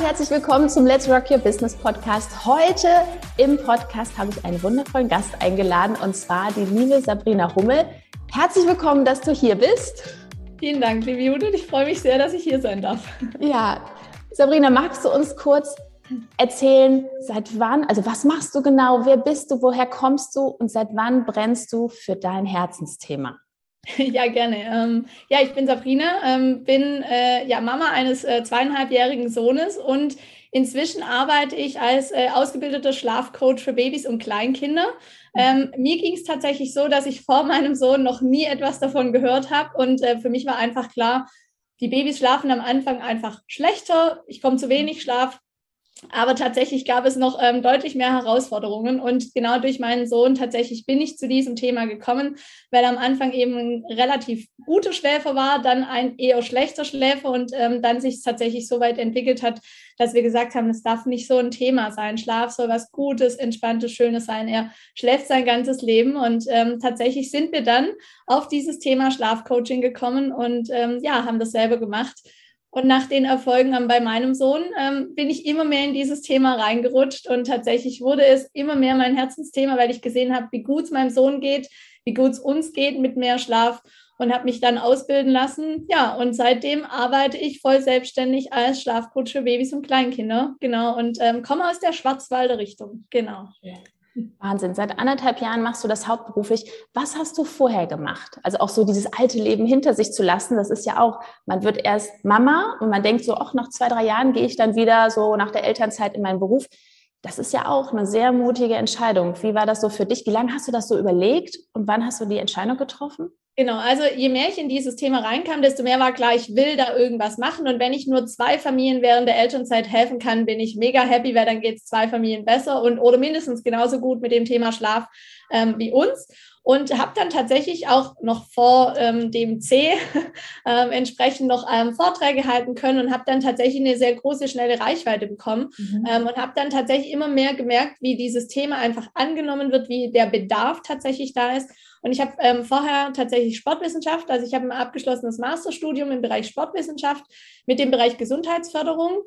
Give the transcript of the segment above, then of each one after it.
Und herzlich willkommen zum Let's Rock Your Business Podcast. Heute im Podcast habe ich einen wundervollen Gast eingeladen und zwar die liebe Sabrina Hummel. Herzlich willkommen, dass du hier bist. Vielen Dank, liebe Judith. Ich freue mich sehr, dass ich hier sein darf. Ja, Sabrina, magst du uns kurz erzählen, seit wann, also was machst du genau, wer bist du, woher kommst du und seit wann brennst du für dein Herzensthema? Ja, gerne. Ähm, ja, ich bin Sabrina, ähm, bin äh, ja Mama eines äh, zweieinhalbjährigen Sohnes und inzwischen arbeite ich als äh, ausgebildeter Schlafcoach für Babys und Kleinkinder. Ähm, mir ging es tatsächlich so, dass ich vor meinem Sohn noch nie etwas davon gehört habe und äh, für mich war einfach klar, die Babys schlafen am Anfang einfach schlechter, ich komme zu wenig Schlaf, aber tatsächlich gab es noch ähm, deutlich mehr Herausforderungen. Und genau durch meinen Sohn tatsächlich bin ich zu diesem Thema gekommen, weil am Anfang eben ein relativ guter Schläfer war, dann ein eher schlechter Schläfer und ähm, dann sich tatsächlich so weit entwickelt hat, dass wir gesagt haben, es darf nicht so ein Thema sein. Schlaf soll was Gutes, Entspanntes, Schönes sein. Er schläft sein ganzes Leben. Und ähm, tatsächlich sind wir dann auf dieses Thema Schlafcoaching gekommen und ähm, ja, haben das selber gemacht und nach den Erfolgen bei meinem Sohn ähm, bin ich immer mehr in dieses Thema reingerutscht und tatsächlich wurde es immer mehr mein Herzensthema, weil ich gesehen habe, wie gut es meinem Sohn geht, wie gut es uns geht mit mehr Schlaf und habe mich dann ausbilden lassen. Ja, und seitdem arbeite ich voll selbstständig als Schlafcoach für Babys und Kleinkinder. Genau, und ähm, komme aus der Schwarzwalder Richtung. Genau. Ja. Wahnsinn. Seit anderthalb Jahren machst du das hauptberuflich. Was hast du vorher gemacht? Also auch so dieses alte Leben hinter sich zu lassen, das ist ja auch, man wird erst Mama und man denkt so, ach, nach zwei, drei Jahren gehe ich dann wieder so nach der Elternzeit in meinen Beruf. Das ist ja auch eine sehr mutige Entscheidung. Wie war das so für dich? Wie lange hast du das so überlegt und wann hast du die Entscheidung getroffen? Genau, also je mehr ich in dieses Thema reinkam, desto mehr war klar, ich will da irgendwas machen. Und wenn ich nur zwei Familien während der Elternzeit helfen kann, bin ich mega happy, weil dann geht es zwei Familien besser und oder mindestens genauso gut mit dem Thema Schlaf ähm, wie uns und habe dann tatsächlich auch noch vor ähm, dem C ähm, entsprechend noch ähm, Vorträge halten können und habe dann tatsächlich eine sehr große, schnelle Reichweite bekommen mhm. Ähm, und habe dann tatsächlich immer mehr gemerkt, wie dieses Thema einfach angenommen wird, wie der Bedarf tatsächlich da ist. Und ich habe ähm, vorher tatsächlich Sportwissenschaft, also ich habe ein abgeschlossenes Masterstudium im Bereich Sportwissenschaft mit dem Bereich Gesundheitsförderung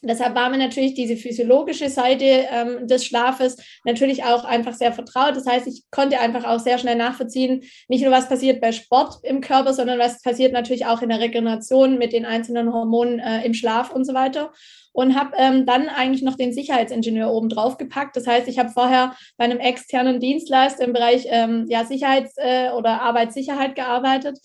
Deshalb war mir natürlich diese physiologische Seite ähm, des Schlafes natürlich auch einfach sehr vertraut. Das heißt, ich konnte einfach auch sehr schnell nachvollziehen, nicht nur was passiert bei Sport im Körper, sondern was passiert natürlich auch in der Regeneration mit den einzelnen Hormonen äh, im Schlaf und so weiter. Und habe ähm, dann eigentlich noch den Sicherheitsingenieur oben drauf gepackt. Das heißt, ich habe vorher bei einem externen Dienstleister im Bereich ähm, ja, Sicherheits- äh, oder Arbeitssicherheit gearbeitet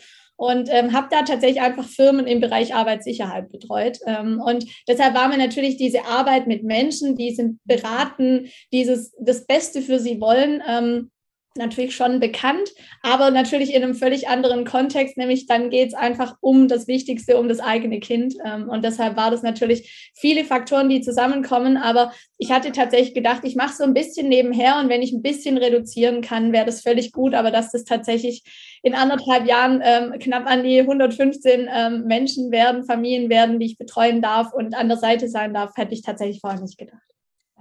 und ähm, habe da tatsächlich einfach Firmen im Bereich Arbeitssicherheit betreut. Ähm, und deshalb war mir natürlich diese Arbeit mit Menschen, die sind beraten, dieses das Beste für sie wollen. Ähm, natürlich schon bekannt, aber natürlich in einem völlig anderen Kontext, nämlich dann geht es einfach um das Wichtigste, um das eigene Kind. Ähm, und deshalb war das natürlich viele Faktoren, die zusammenkommen, aber ich hatte tatsächlich gedacht, ich mache so ein bisschen nebenher und wenn ich ein bisschen reduzieren kann, wäre das völlig gut, aber dass das tatsächlich in anderthalb Jahren ähm, knapp an die 115 ähm, Menschen werden, Familien werden, die ich betreuen darf und an der Seite sein darf, hätte ich tatsächlich vorher nicht gedacht.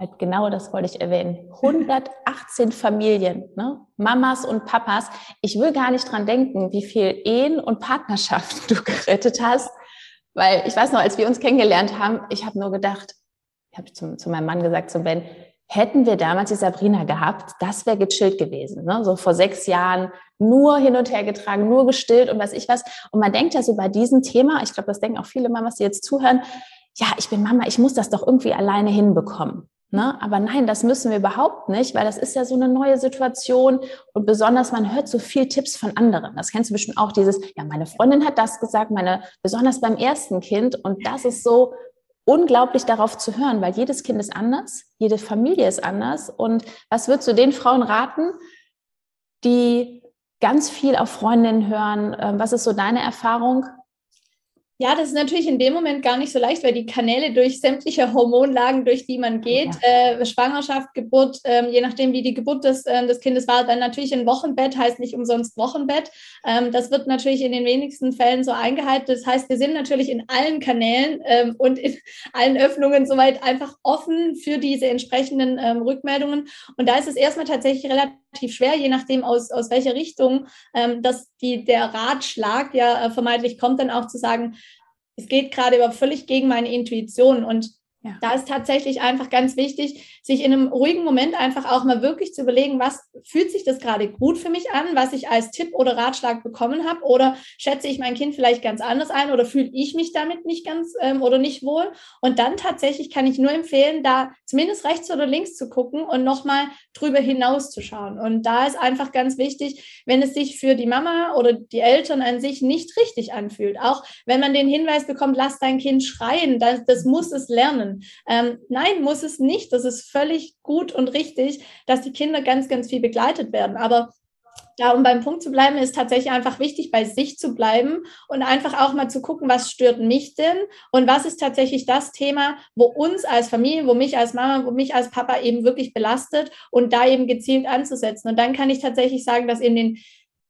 Halt genau das wollte ich erwähnen. 118 Familien, ne? Mamas und Papas. Ich will gar nicht dran denken, wie viel Ehen und Partnerschaften du gerettet hast. Weil ich weiß noch, als wir uns kennengelernt haben, ich habe nur gedacht, ich habe zu, zu meinem Mann gesagt, zu Ben, hätten wir damals die Sabrina gehabt, das wäre gechillt gewesen. Ne? So vor sechs Jahren nur hin und her getragen, nur gestillt und was ich was. Und man denkt ja so bei diesem Thema, ich glaube, das denken auch viele Mamas, die jetzt zuhören, ja, ich bin Mama, ich muss das doch irgendwie alleine hinbekommen. Ne? Aber nein, das müssen wir überhaupt nicht, weil das ist ja so eine neue Situation und besonders man hört so viel Tipps von anderen. Das kennst du bestimmt auch dieses, ja, meine Freundin hat das gesagt, meine, besonders beim ersten Kind und das ist so unglaublich darauf zu hören, weil jedes Kind ist anders, jede Familie ist anders und was würdest du den Frauen raten, die ganz viel auf Freundinnen hören? Ähm, was ist so deine Erfahrung? Ja, das ist natürlich in dem Moment gar nicht so leicht, weil die Kanäle durch sämtliche Hormonlagen, durch die man geht, ja. äh, Schwangerschaft, Geburt, äh, je nachdem, wie die Geburt des, äh, des Kindes war, dann natürlich ein Wochenbett, heißt nicht umsonst Wochenbett. Ähm, das wird natürlich in den wenigsten Fällen so eingehalten. Das heißt, wir sind natürlich in allen Kanälen ähm, und in allen Öffnungen soweit einfach offen für diese entsprechenden ähm, Rückmeldungen. Und da ist es erstmal tatsächlich relativ schwer, je nachdem, aus, aus welcher Richtung ähm, dass die, der Ratschlag ja äh, vermeintlich kommt, dann auch zu sagen, es geht gerade aber völlig gegen meine Intuition und ja. Da ist tatsächlich einfach ganz wichtig, sich in einem ruhigen Moment einfach auch mal wirklich zu überlegen, was fühlt sich das gerade gut für mich an, was ich als Tipp oder Ratschlag bekommen habe oder schätze ich mein Kind vielleicht ganz anders ein oder fühle ich mich damit nicht ganz ähm, oder nicht wohl. Und dann tatsächlich kann ich nur empfehlen, da zumindest rechts oder links zu gucken und nochmal drüber hinaus zu schauen. Und da ist einfach ganz wichtig, wenn es sich für die Mama oder die Eltern an sich nicht richtig anfühlt, auch wenn man den Hinweis bekommt, lass dein Kind schreien, das, das muss es lernen ähm, nein, muss es nicht. Das ist völlig gut und richtig, dass die Kinder ganz, ganz viel begleitet werden. Aber ja, um beim Punkt zu bleiben, ist tatsächlich einfach wichtig, bei sich zu bleiben und einfach auch mal zu gucken, was stört mich denn und was ist tatsächlich das Thema, wo uns als Familie, wo mich als Mama, wo mich als Papa eben wirklich belastet und da eben gezielt anzusetzen. Und dann kann ich tatsächlich sagen, dass in den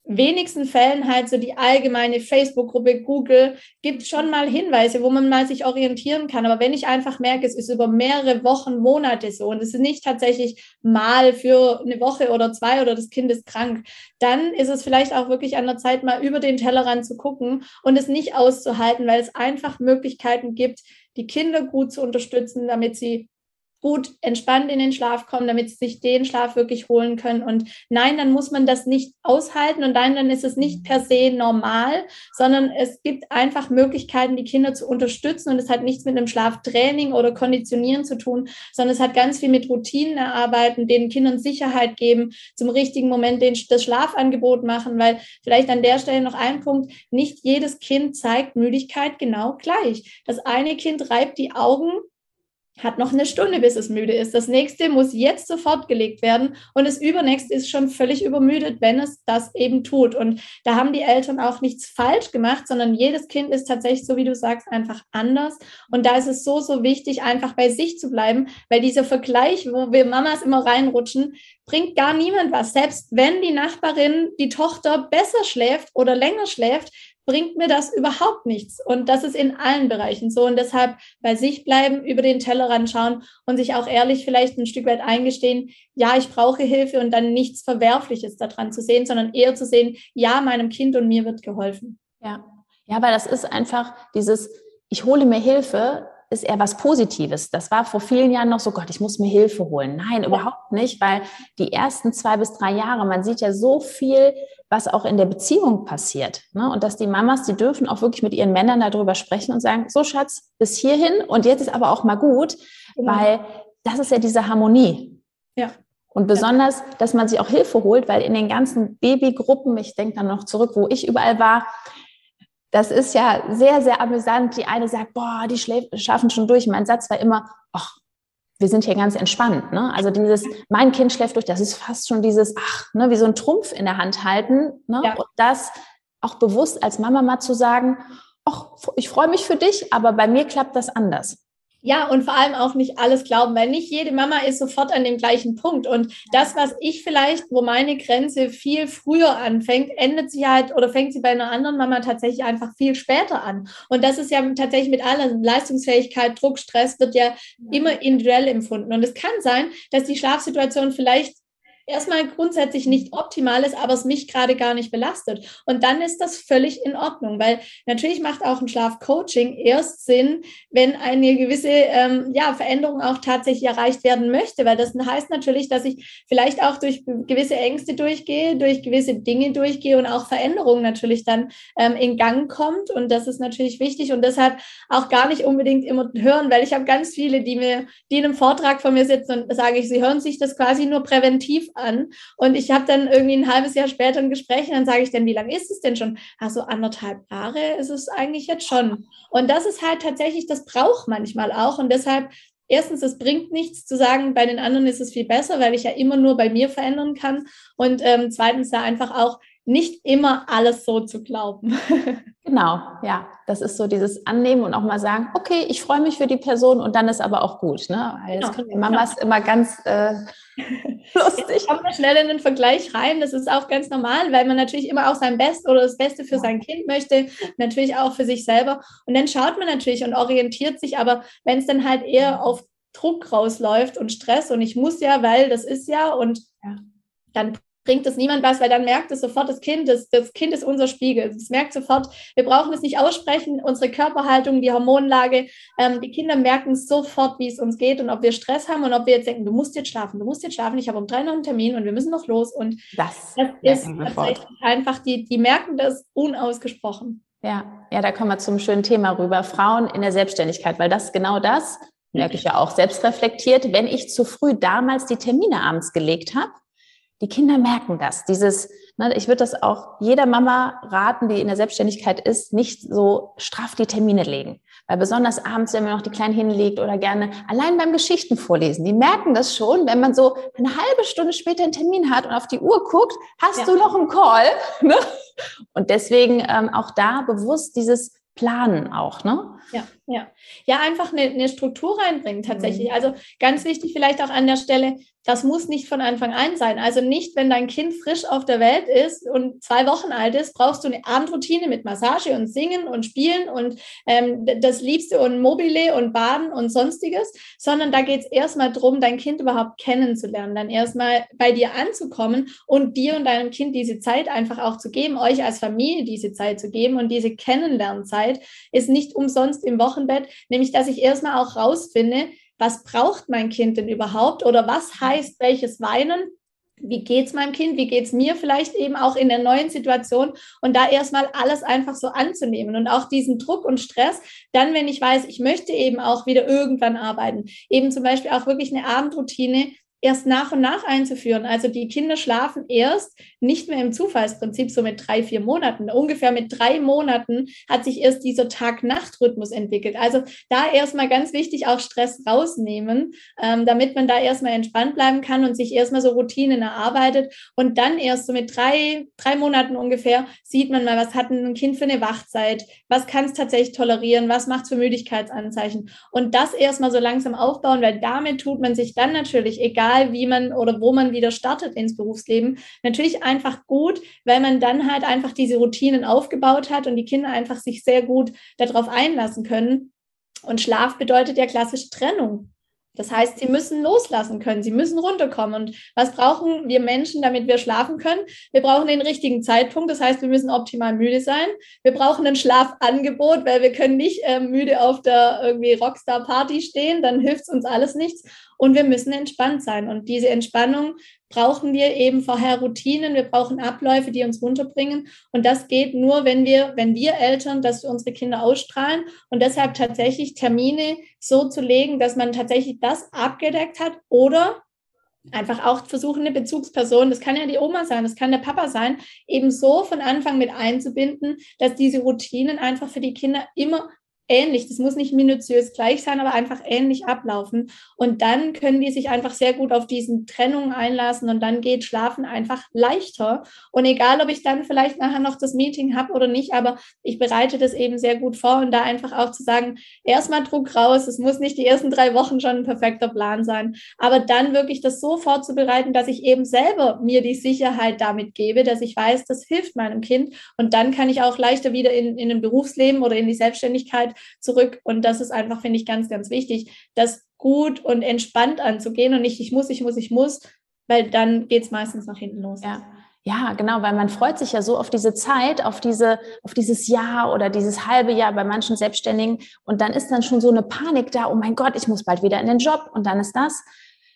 wenigsten Fällen halt so die allgemeine Facebook-Gruppe Google gibt schon mal Hinweise, wo man mal sich orientieren kann. Aber wenn ich einfach merke, es ist über mehrere Wochen, Monate so und es ist nicht tatsächlich mal für eine Woche oder zwei oder das Kind ist krank, dann ist es vielleicht auch wirklich an der Zeit, mal über den Tellerrand zu gucken und es nicht auszuhalten, weil es einfach Möglichkeiten gibt, die Kinder gut zu unterstützen, damit sie gut entspannt in den Schlaf kommen, damit sie sich den Schlaf wirklich holen können. Und nein, dann muss man das nicht aushalten und nein, dann ist es nicht per se normal, sondern es gibt einfach Möglichkeiten, die Kinder zu unterstützen und es hat nichts mit einem Schlaftraining oder Konditionieren zu tun, sondern es hat ganz viel mit Routinen erarbeiten, den Kindern Sicherheit geben, zum richtigen Moment den, das Schlafangebot machen, weil vielleicht an der Stelle noch ein Punkt, nicht jedes Kind zeigt Müdigkeit genau gleich. Das eine Kind reibt die Augen hat noch eine Stunde, bis es müde ist. Das nächste muss jetzt sofort gelegt werden und das übernächste ist schon völlig übermüdet, wenn es das eben tut. Und da haben die Eltern auch nichts falsch gemacht, sondern jedes Kind ist tatsächlich, so wie du sagst, einfach anders. Und da ist es so, so wichtig, einfach bei sich zu bleiben, weil dieser Vergleich, wo wir Mamas immer reinrutschen, bringt gar niemand was. Selbst wenn die Nachbarin, die Tochter besser schläft oder länger schläft, bringt mir das überhaupt nichts. Und das ist in allen Bereichen so. Und deshalb bei sich bleiben, über den Tellerrand schauen und sich auch ehrlich vielleicht ein Stück weit eingestehen, ja, ich brauche Hilfe und dann nichts Verwerfliches daran zu sehen, sondern eher zu sehen, ja, meinem Kind und mir wird geholfen. Ja. Ja, weil das ist einfach dieses, ich hole mir Hilfe, ist eher was Positives. Das war vor vielen Jahren noch so, Gott, ich muss mir Hilfe holen. Nein, überhaupt nicht, weil die ersten zwei bis drei Jahre, man sieht ja so viel, was auch in der Beziehung passiert. Ne? Und dass die Mamas, die dürfen auch wirklich mit ihren Männern darüber sprechen und sagen, so Schatz, bis hierhin und jetzt ist aber auch mal gut, genau. weil das ist ja diese Harmonie. Ja. Und besonders, dass man sich auch Hilfe holt, weil in den ganzen Babygruppen, ich denke dann noch zurück, wo ich überall war, das ist ja sehr, sehr amüsant. Die eine sagt, boah, die schaffen schon durch. Mein Satz war immer, ach, wir sind hier ganz entspannt. Ne? Also dieses, mein Kind schläft durch, das ist fast schon dieses, ach, ne, wie so ein Trumpf in der Hand halten. Ne? Ja. Und das auch bewusst als Mama mal zu sagen, ach, ich freue mich für dich, aber bei mir klappt das anders. Ja, und vor allem auch nicht alles glauben, weil nicht jede Mama ist sofort an dem gleichen Punkt. Und das, was ich vielleicht, wo meine Grenze viel früher anfängt, endet sie halt oder fängt sie bei einer anderen Mama tatsächlich einfach viel später an. Und das ist ja tatsächlich mit allem Leistungsfähigkeit, Druck, Stress wird ja immer individuell empfunden. Und es kann sein, dass die Schlafsituation vielleicht erstmal grundsätzlich nicht optimal ist, aber es mich gerade gar nicht belastet. Und dann ist das völlig in Ordnung, weil natürlich macht auch ein Schlafcoaching erst Sinn, wenn eine gewisse ähm, ja, Veränderung auch tatsächlich erreicht werden möchte, weil das heißt natürlich, dass ich vielleicht auch durch gewisse Ängste durchgehe, durch gewisse Dinge durchgehe und auch Veränderungen natürlich dann ähm, in Gang kommt. Und das ist natürlich wichtig und deshalb auch gar nicht unbedingt immer hören, weil ich habe ganz viele, die mir, die in einem Vortrag von mir sitzen und sage ich, sie hören sich das quasi nur präventiv an. Und ich habe dann irgendwie ein halbes Jahr später ein Gespräch und dann sage ich dann, wie lange ist es denn schon? Ach so, anderthalb Jahre ist es eigentlich jetzt schon. Und das ist halt tatsächlich, das braucht manchmal auch. Und deshalb erstens, es bringt nichts zu sagen, bei den anderen ist es viel besser, weil ich ja immer nur bei mir verändern kann. Und ähm, zweitens da einfach auch nicht immer alles so zu glauben. Genau, ja, das ist so dieses Annehmen und auch mal sagen, okay, ich freue mich für die Person und dann ist aber auch gut, ne? Weil das genau, können Mamas genau. immer ganz äh, lustig. Ich komme schnell in den Vergleich rein, das ist auch ganz normal, weil man natürlich immer auch sein Bestes oder das Beste für sein Kind möchte, natürlich auch für sich selber und dann schaut man natürlich und orientiert sich, aber wenn es dann halt eher auf Druck rausläuft und Stress und ich muss ja, weil das ist ja und ja. dann bringt es niemand was, weil dann merkt es sofort das Kind, das, das Kind ist unser Spiegel. Es merkt sofort, wir brauchen es nicht aussprechen, unsere Körperhaltung, die Hormonlage, ähm, die Kinder merken sofort, wie es uns geht und ob wir Stress haben und ob wir jetzt denken, du musst jetzt schlafen, du musst jetzt schlafen, ich habe um drei noch einen Termin und wir müssen noch los und das, das ist tatsächlich einfach, die, die merken das unausgesprochen. Ja, ja, da kommen wir zum schönen Thema rüber. Frauen in der Selbstständigkeit, weil das genau das, merke ich ja auch selbst reflektiert, wenn ich zu früh damals die Termine abends gelegt habe, die Kinder merken das. Dieses, ne, ich würde das auch jeder Mama raten, die in der Selbstständigkeit ist, nicht so straff die Termine legen. Weil besonders abends, wenn man noch die Kleinen hinlegt oder gerne allein beim Geschichten vorlesen, die merken das schon, wenn man so eine halbe Stunde später einen Termin hat und auf die Uhr guckt, hast ja. du noch einen Call? Ne? Und deswegen ähm, auch da bewusst dieses Planen auch, ne? Ja, ja. Ja, einfach eine, eine Struktur reinbringen tatsächlich. Mhm. Also ganz wichtig vielleicht auch an der Stelle, das muss nicht von Anfang an sein. Also nicht, wenn dein Kind frisch auf der Welt ist und zwei Wochen alt ist, brauchst du eine Abendroutine mit Massage und Singen und Spielen und ähm, das Liebste und Mobile und Baden und sonstiges, sondern da geht es erstmal darum, dein Kind überhaupt kennenzulernen, dann erstmal bei dir anzukommen und dir und deinem Kind diese Zeit einfach auch zu geben, euch als Familie diese Zeit zu geben und diese Kennenlernzeit ist nicht umsonst im Wochenbett, nämlich dass ich erstmal auch rausfinde, was braucht mein Kind denn überhaupt oder was heißt welches Weinen? Wie geht es meinem Kind? Wie geht es mir vielleicht eben auch in der neuen Situation? Und da erstmal alles einfach so anzunehmen und auch diesen Druck und Stress, dann, wenn ich weiß, ich möchte eben auch wieder irgendwann arbeiten, eben zum Beispiel auch wirklich eine Abendroutine, erst nach und nach einzuführen. Also die Kinder schlafen erst nicht mehr im Zufallsprinzip, so mit drei, vier Monaten. Ungefähr mit drei Monaten hat sich erst dieser Tag-Nacht-Rhythmus entwickelt. Also da erstmal ganz wichtig auch Stress rausnehmen, ähm, damit man da erstmal entspannt bleiben kann und sich erstmal so Routinen erarbeitet. Und dann erst so mit drei, drei Monaten ungefähr sieht man mal, was hat ein Kind für eine Wachzeit, was kann es tatsächlich tolerieren, was macht es für Müdigkeitsanzeichen. Und das erstmal so langsam aufbauen, weil damit tut man sich dann natürlich, egal egal wie man oder wo man wieder startet ins Berufsleben, natürlich einfach gut, weil man dann halt einfach diese Routinen aufgebaut hat und die Kinder einfach sich sehr gut darauf einlassen können. Und Schlaf bedeutet ja klassische Trennung. Das heißt, sie müssen loslassen können, sie müssen runterkommen. Und was brauchen wir Menschen, damit wir schlafen können? Wir brauchen den richtigen Zeitpunkt. Das heißt, wir müssen optimal müde sein. Wir brauchen ein Schlafangebot, weil wir können nicht äh, müde auf der irgendwie Rockstar-Party stehen. Dann hilft es uns alles nichts. Und wir müssen entspannt sein. Und diese Entspannung brauchen wir eben vorher Routinen, wir brauchen Abläufe, die uns runterbringen. Und das geht nur, wenn wir, wenn wir Eltern das für unsere Kinder ausstrahlen und deshalb tatsächlich Termine so zu legen, dass man tatsächlich das abgedeckt hat oder einfach auch versuchen, eine Bezugsperson, das kann ja die Oma sein, das kann der Papa sein, eben so von Anfang mit einzubinden, dass diese Routinen einfach für die Kinder immer ähnlich. Das muss nicht minutiös gleich sein, aber einfach ähnlich ablaufen. Und dann können die sich einfach sehr gut auf diesen Trennungen einlassen und dann geht Schlafen einfach leichter. Und egal, ob ich dann vielleicht nachher noch das Meeting habe oder nicht, aber ich bereite das eben sehr gut vor und da einfach auch zu sagen, erstmal Druck raus. Es muss nicht die ersten drei Wochen schon ein perfekter Plan sein, aber dann wirklich das so vorzubereiten, dass ich eben selber mir die Sicherheit damit gebe, dass ich weiß, das hilft meinem Kind und dann kann ich auch leichter wieder in, in ein Berufsleben oder in die Selbstständigkeit zurück. Und das ist einfach, finde ich, ganz, ganz wichtig, das gut und entspannt anzugehen und nicht, ich muss, ich muss, ich muss, weil dann geht es meistens nach hinten los. Ja. Ja, genau, weil man freut sich ja so auf diese Zeit, auf diese, auf dieses Jahr oder dieses halbe Jahr bei manchen Selbstständigen. Und dann ist dann schon so eine Panik da, oh mein Gott, ich muss bald wieder in den Job und dann ist das.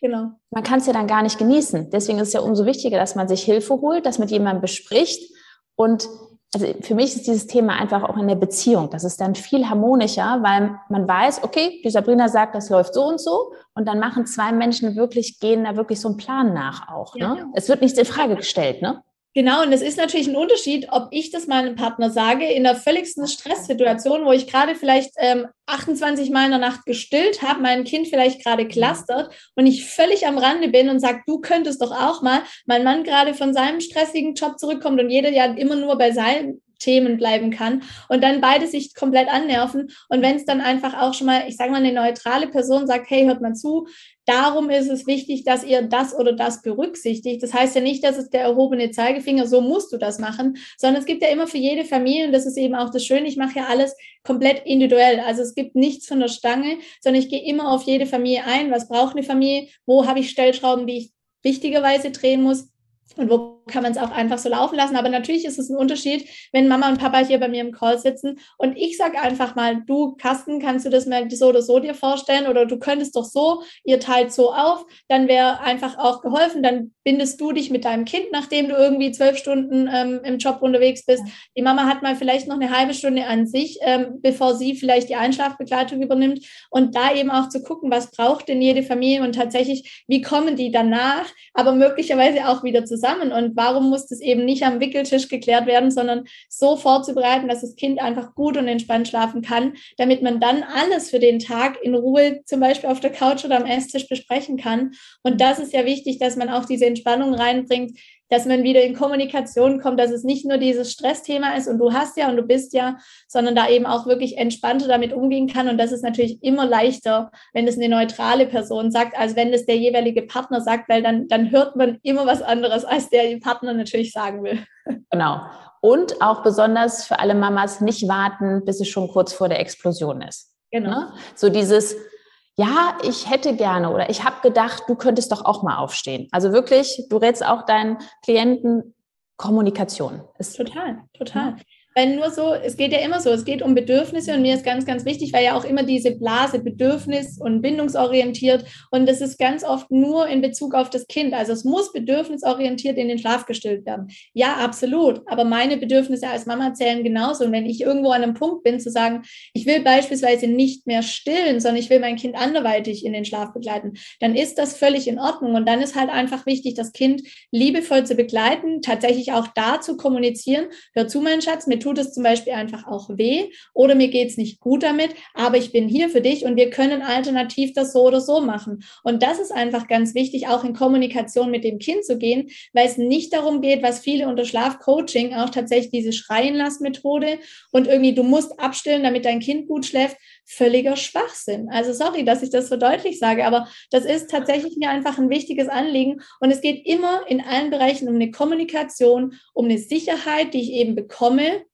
Genau. Man kann es ja dann gar nicht genießen. Deswegen ist es ja umso wichtiger, dass man sich Hilfe holt, das mit jemandem bespricht und also für mich ist dieses Thema einfach auch in der Beziehung. Das ist dann viel harmonischer, weil man weiß, okay, die Sabrina sagt, das läuft so und so. Und dann machen zwei Menschen wirklich, gehen da wirklich so einen Plan nach auch. Ne? Ja. Es wird nichts in Frage gestellt, ne? Genau, und es ist natürlich ein Unterschied, ob ich das meinem Partner sage, in der völligsten Stresssituation, wo ich gerade vielleicht ähm, 28 Mal in der Nacht gestillt habe, mein Kind vielleicht gerade clustert und ich völlig am Rande bin und sage, du könntest doch auch mal, mein Mann gerade von seinem stressigen Job zurückkommt und jeder ja immer nur bei seinem Themen bleiben kann und dann beide sich komplett annerven. Und wenn es dann einfach auch schon mal, ich sage mal, eine neutrale Person sagt, hey, hört mal zu, darum ist es wichtig, dass ihr das oder das berücksichtigt. Das heißt ja nicht, dass es der erhobene Zeigefinger, so musst du das machen, sondern es gibt ja immer für jede Familie, und das ist eben auch das Schöne, ich mache ja alles komplett individuell. Also es gibt nichts von der Stange, sondern ich gehe immer auf jede Familie ein. Was braucht eine Familie? Wo habe ich Stellschrauben, die ich wichtigerweise drehen muss? Und wo kann man es auch einfach so laufen lassen? Aber natürlich ist es ein Unterschied, wenn Mama und Papa hier bei mir im Call sitzen und ich sage einfach mal, du, Carsten, kannst du das mal so oder so dir vorstellen? Oder du könntest doch so, ihr teilt so auf, dann wäre einfach auch geholfen. Dann bindest du dich mit deinem Kind, nachdem du irgendwie zwölf Stunden ähm, im Job unterwegs bist. Die Mama hat mal vielleicht noch eine halbe Stunde an sich, ähm, bevor sie vielleicht die Einschlafbegleitung übernimmt. Und da eben auch zu gucken, was braucht denn jede Familie und tatsächlich, wie kommen die danach, aber möglicherweise auch wieder zusammen zusammen und warum muss das eben nicht am Wickeltisch geklärt werden, sondern so vorzubereiten, dass das Kind einfach gut und entspannt schlafen kann, damit man dann alles für den Tag in Ruhe zum Beispiel auf der Couch oder am Esstisch besprechen kann. Und das ist ja wichtig, dass man auch diese Entspannung reinbringt, dass man wieder in Kommunikation kommt, dass es nicht nur dieses Stressthema ist und du hast ja und du bist ja, sondern da eben auch wirklich entspannter damit umgehen kann. Und das ist natürlich immer leichter, wenn es eine neutrale Person sagt, als wenn es der jeweilige Partner sagt, weil dann, dann hört man immer was anderes, als der Partner natürlich sagen will. Genau. Und auch besonders für alle Mamas nicht warten, bis es schon kurz vor der Explosion ist. Genau. Ne? So dieses, ja, ich hätte gerne oder ich habe gedacht, du könntest doch auch mal aufstehen. Also wirklich, du rätst auch deinen Klienten Kommunikation. Ist total, total. Ja weil nur so, es geht ja immer so, es geht um Bedürfnisse und mir ist ganz, ganz wichtig, weil ja auch immer diese Blase bedürfnis- und bindungsorientiert und das ist ganz oft nur in Bezug auf das Kind. Also es muss bedürfnisorientiert in den Schlaf gestillt werden. Ja, absolut. Aber meine Bedürfnisse als Mama zählen genauso. Und wenn ich irgendwo an einem Punkt bin, zu sagen, ich will beispielsweise nicht mehr stillen, sondern ich will mein Kind anderweitig in den Schlaf begleiten, dann ist das völlig in Ordnung. Und dann ist halt einfach wichtig, das Kind liebevoll zu begleiten, tatsächlich auch da zu kommunizieren. Hör zu, mein Schatz, mit tut es zum Beispiel einfach auch weh oder mir geht es nicht gut damit, aber ich bin hier für dich und wir können alternativ das so oder so machen. Und das ist einfach ganz wichtig, auch in Kommunikation mit dem Kind zu gehen, weil es nicht darum geht, was viele unter Schlafcoaching auch tatsächlich diese Schreienlassmethode und irgendwie du musst abstillen, damit dein Kind gut schläft, völliger Schwachsinn. Also sorry, dass ich das so deutlich sage, aber das ist tatsächlich mir einfach ein wichtiges Anliegen. Und es geht immer in allen Bereichen um eine Kommunikation, um eine Sicherheit, die ich eben bekomme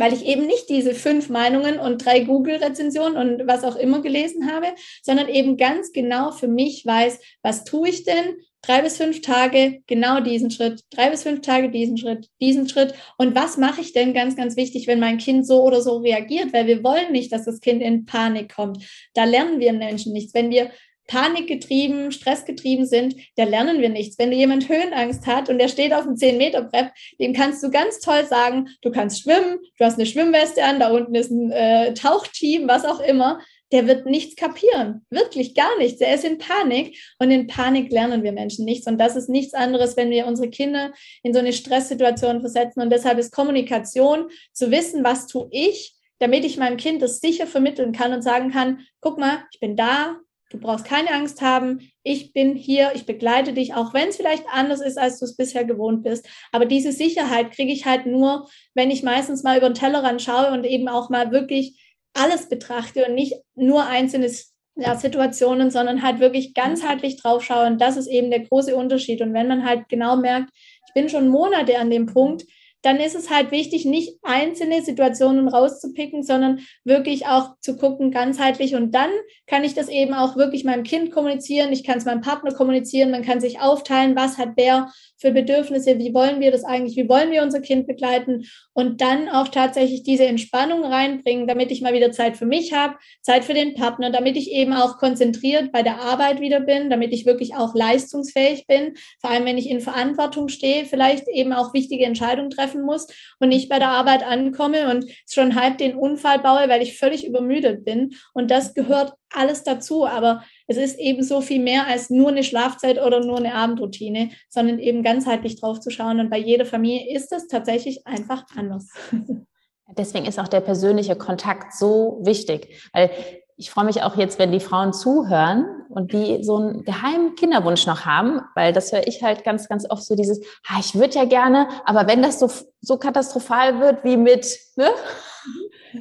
weil ich eben nicht diese fünf Meinungen und drei Google-Rezensionen und was auch immer gelesen habe, sondern eben ganz genau für mich weiß, was tue ich denn? Drei bis fünf Tage genau diesen Schritt, drei bis fünf Tage diesen Schritt, diesen Schritt. Und was mache ich denn ganz, ganz wichtig, wenn mein Kind so oder so reagiert? Weil wir wollen nicht, dass das Kind in Panik kommt. Da lernen wir Menschen nichts. Wenn wir panikgetrieben, stressgetrieben sind, da lernen wir nichts. Wenn jemand Höhenangst hat und der steht auf dem 10-Meter-Brett, dem kannst du ganz toll sagen, du kannst schwimmen, du hast eine Schwimmweste an, da unten ist ein äh, Tauchteam, was auch immer. Der wird nichts kapieren. Wirklich gar nichts. Er ist in Panik und in Panik lernen wir Menschen nichts. Und das ist nichts anderes, wenn wir unsere Kinder in so eine Stresssituation versetzen. Und deshalb ist Kommunikation zu wissen, was tue ich, damit ich meinem Kind das sicher vermitteln kann und sagen kann, guck mal, ich bin da, Du brauchst keine Angst haben. Ich bin hier, ich begleite dich, auch wenn es vielleicht anders ist, als du es bisher gewohnt bist. Aber diese Sicherheit kriege ich halt nur, wenn ich meistens mal über den Tellerrand schaue und eben auch mal wirklich alles betrachte und nicht nur einzelne ja, Situationen, sondern halt wirklich ganzheitlich drauf schaue. Und das ist eben der große Unterschied. Und wenn man halt genau merkt, ich bin schon Monate an dem Punkt, dann ist es halt wichtig, nicht einzelne Situationen rauszupicken, sondern wirklich auch zu gucken, ganzheitlich. Und dann kann ich das eben auch wirklich meinem Kind kommunizieren. Ich kann es meinem Partner kommunizieren. Man kann sich aufteilen, was hat wer für Bedürfnisse, wie wollen wir das eigentlich, wie wollen wir unser Kind begleiten und dann auch tatsächlich diese Entspannung reinbringen, damit ich mal wieder Zeit für mich habe, Zeit für den Partner, damit ich eben auch konzentriert bei der Arbeit wieder bin, damit ich wirklich auch leistungsfähig bin, vor allem wenn ich in Verantwortung stehe, vielleicht eben auch wichtige Entscheidungen treffe treffen muss und nicht bei der Arbeit ankomme und schon halb den Unfall baue, weil ich völlig übermüdet bin. Und das gehört alles dazu. Aber es ist eben so viel mehr als nur eine Schlafzeit oder nur eine Abendroutine, sondern eben ganzheitlich drauf zu schauen. Und bei jeder Familie ist es tatsächlich einfach anders. Deswegen ist auch der persönliche Kontakt so wichtig, weil ich freue mich auch jetzt, wenn die Frauen zuhören und die so einen geheimen Kinderwunsch noch haben, weil das höre ich halt ganz, ganz oft so dieses, ah, ich würde ja gerne, aber wenn das so, so katastrophal wird wie mit, ne,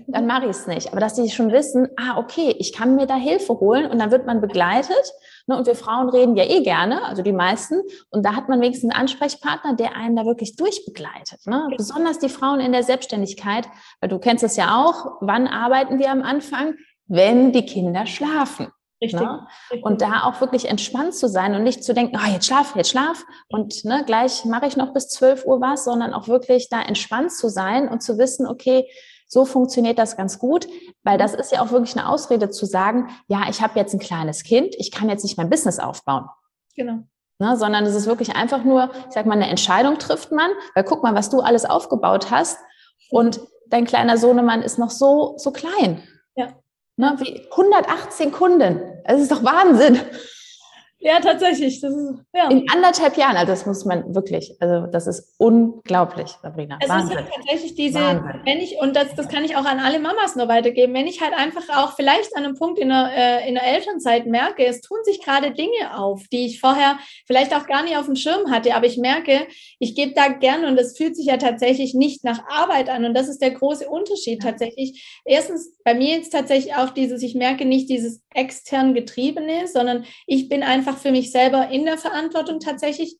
dann mache ich es nicht. Aber dass sie schon wissen, ah, okay, ich kann mir da Hilfe holen und dann wird man begleitet. Ne, und wir Frauen reden ja eh gerne, also die meisten. Und da hat man wenigstens einen Ansprechpartner, der einen da wirklich durchbegleitet. Ne? Besonders die Frauen in der Selbstständigkeit, weil du kennst es ja auch, wann arbeiten wir am Anfang? wenn die Kinder schlafen. Richtig, ne? richtig. Und da auch wirklich entspannt zu sein und nicht zu denken, oh, jetzt schlaf, jetzt schlaf und ne, gleich mache ich noch bis 12 Uhr was, sondern auch wirklich da entspannt zu sein und zu wissen, okay, so funktioniert das ganz gut, weil das ist ja auch wirklich eine Ausrede zu sagen, ja, ich habe jetzt ein kleines Kind, ich kann jetzt nicht mein Business aufbauen. Genau. Ne, sondern es ist wirklich einfach nur, ich sag mal, eine Entscheidung trifft man, weil guck mal, was du alles aufgebaut hast und dein kleiner Sohnemann ist noch so, so klein. Ja. Ne, wie 118 Kunden. Das ist doch Wahnsinn. Ja, tatsächlich. Das ist, ja. In anderthalb Jahren, also das muss man wirklich, also das ist unglaublich, Sabrina. Es Wahnsinn. ist halt tatsächlich diese, Wahnsinn. wenn ich, und das, das kann ich auch an alle Mamas nur weitergeben, wenn ich halt einfach auch vielleicht an einem Punkt in der, äh, in der Elternzeit merke, es tun sich gerade Dinge auf, die ich vorher vielleicht auch gar nicht auf dem Schirm hatte, aber ich merke, ich gebe da gerne und das fühlt sich ja tatsächlich nicht nach Arbeit an und das ist der große Unterschied tatsächlich. Erstens, bei mir jetzt tatsächlich auch dieses, ich merke nicht dieses extern getriebene, sondern ich bin einfach einfach für mich selber in der Verantwortung tatsächlich.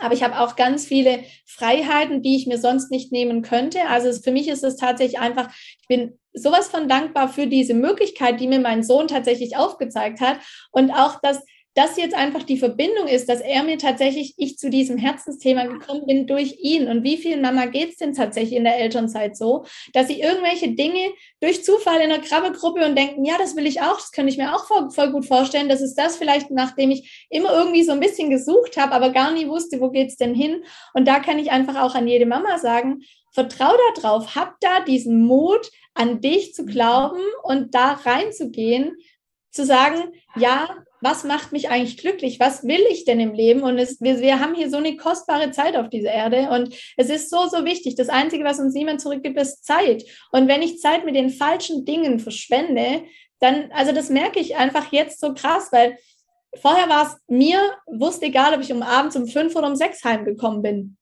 Aber ich habe auch ganz viele Freiheiten, die ich mir sonst nicht nehmen könnte. Also es, für mich ist es tatsächlich einfach, ich bin sowas von dankbar für diese Möglichkeit, die mir mein Sohn tatsächlich aufgezeigt hat. Und auch, dass das jetzt einfach die Verbindung ist, dass er mir tatsächlich, ich zu diesem Herzensthema gekommen bin durch ihn. Und wie vielen Mama geht es denn tatsächlich in der Elternzeit so, dass sie irgendwelche Dinge durch Zufall in einer Krabbegruppe und denken, ja, das will ich auch, das könnte ich mir auch voll, voll gut vorstellen. Das ist das vielleicht, nachdem ich immer irgendwie so ein bisschen gesucht habe, aber gar nie wusste, wo geht's denn hin. Und da kann ich einfach auch an jede Mama sagen, vertrau da drauf, hab da diesen Mut, an dich zu glauben und da reinzugehen, zu sagen, ja, was macht mich eigentlich glücklich? Was will ich denn im Leben? Und es, wir, wir haben hier so eine kostbare Zeit auf dieser Erde und es ist so, so wichtig. Das Einzige, was uns niemand zurückgibt, ist Zeit. Und wenn ich Zeit mit den falschen Dingen verschwende, dann, also das merke ich einfach jetzt so krass, weil vorher war es mir, wusste egal, ob ich um abends um fünf oder um sechs heimgekommen bin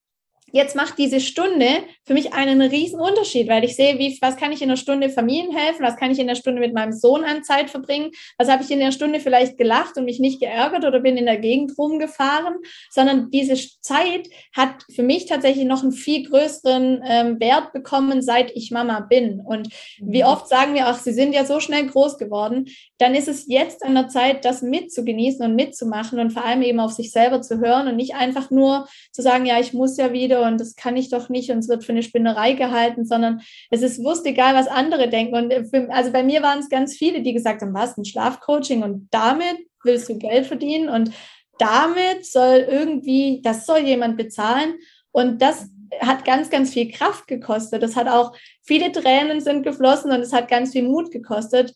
jetzt macht diese Stunde für mich einen riesen Unterschied, weil ich sehe, wie, was kann ich in einer Stunde Familien helfen, was kann ich in der Stunde mit meinem Sohn an Zeit verbringen, was habe ich in der Stunde vielleicht gelacht und mich nicht geärgert oder bin in der Gegend rumgefahren, sondern diese Zeit hat für mich tatsächlich noch einen viel größeren ähm, Wert bekommen, seit ich Mama bin. Und wie mhm. oft sagen wir auch, sie sind ja so schnell groß geworden, dann ist es jetzt an der Zeit, das mitzugenießen und mitzumachen und vor allem eben auf sich selber zu hören und nicht einfach nur zu sagen, ja, ich muss ja wieder und das kann ich doch nicht und es wird für eine Spinnerei gehalten, sondern es ist wurscht egal, was andere denken. Und äh, für, also bei mir waren es ganz viele, die gesagt haben, was, ein Schlafcoaching und damit willst du Geld verdienen und damit soll irgendwie, das soll jemand bezahlen. Und das hat ganz, ganz viel Kraft gekostet. Das hat auch viele Tränen sind geflossen und es hat ganz viel Mut gekostet.